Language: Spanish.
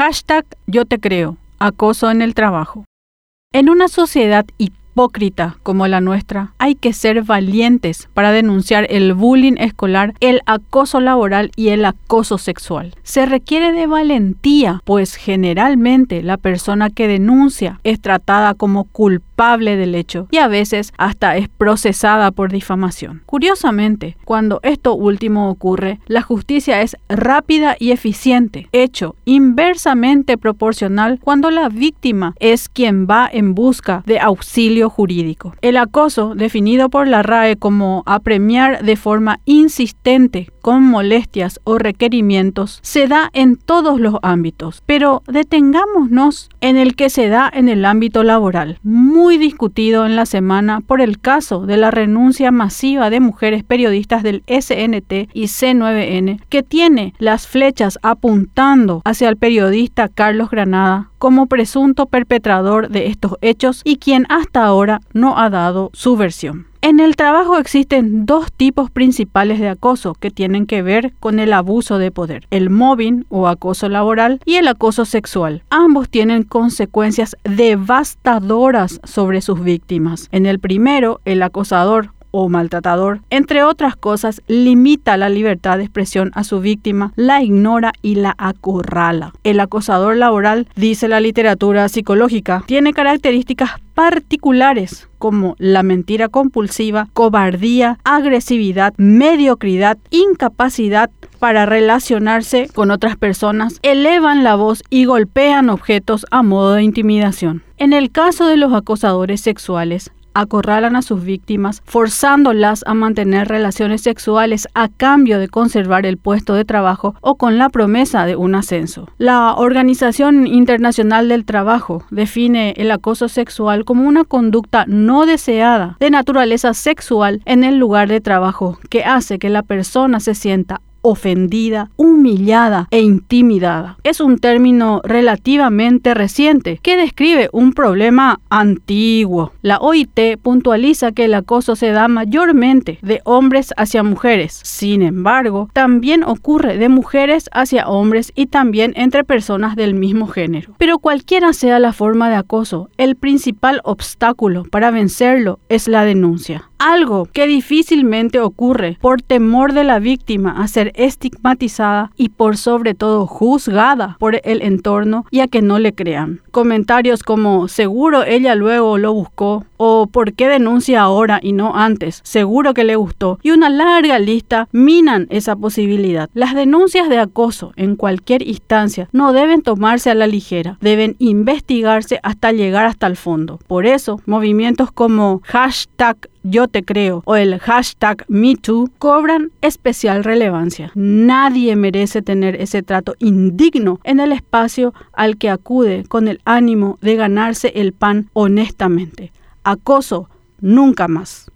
Hashtag Yo te creo. Acoso en el trabajo. En una sociedad hipócrita como la nuestra, hay que ser valientes para denunciar el bullying escolar, el acoso laboral y el acoso sexual. Se requiere de valentía, pues generalmente la persona que denuncia es tratada como culpable del hecho y a veces hasta es procesada por difamación. Curiosamente, cuando esto último ocurre, la justicia es rápida y eficiente, hecho inversamente proporcional cuando la víctima es quien va en busca de auxilio jurídico. El acoso, definido por la RAE como apremiar de forma insistente con molestias o requerimientos, se da en todos los ámbitos, pero detengámonos en el que se da en el ámbito laboral, muy discutido en la semana por el caso de la renuncia masiva de mujeres periodistas del SNT y C9N, que tiene las flechas apuntando hacia el periodista Carlos Granada como presunto perpetrador de estos hechos y quien hasta ahora no ha dado su versión. En el trabajo existen dos tipos principales de acoso que tienen que ver con el abuso de poder, el mobbing o acoso laboral y el acoso sexual. Ambos tienen consecuencias devastadoras sobre sus víctimas. En el primero, el acosador o maltratador, entre otras cosas, limita la libertad de expresión a su víctima, la ignora y la acorrala. El acosador laboral, dice la literatura psicológica, tiene características particulares como la mentira compulsiva, cobardía, agresividad, mediocridad, incapacidad para relacionarse con otras personas, elevan la voz y golpean objetos a modo de intimidación. En el caso de los acosadores sexuales, acorralan a sus víctimas, forzándolas a mantener relaciones sexuales a cambio de conservar el puesto de trabajo o con la promesa de un ascenso. La Organización Internacional del Trabajo define el acoso sexual como una conducta no deseada de naturaleza sexual en el lugar de trabajo que hace que la persona se sienta ofendida, humillada e intimidada. Es un término relativamente reciente que describe un problema antiguo. La OIT puntualiza que el acoso se da mayormente de hombres hacia mujeres. Sin embargo, también ocurre de mujeres hacia hombres y también entre personas del mismo género. Pero cualquiera sea la forma de acoso, el principal obstáculo para vencerlo es la denuncia algo que difícilmente ocurre por temor de la víctima a ser estigmatizada y por sobre todo juzgada por el entorno y a que no le crean. Comentarios como seguro ella luego lo buscó o por qué denuncia ahora y no antes, seguro que le gustó y una larga lista minan esa posibilidad. Las denuncias de acoso en cualquier instancia no deben tomarse a la ligera, deben investigarse hasta llegar hasta el fondo. Por eso, movimientos como hashtag yo te creo o el hashtag MeToo cobran especial relevancia. Nadie merece tener ese trato indigno en el espacio al que acude con el ánimo de ganarse el pan honestamente. Acoso, nunca más.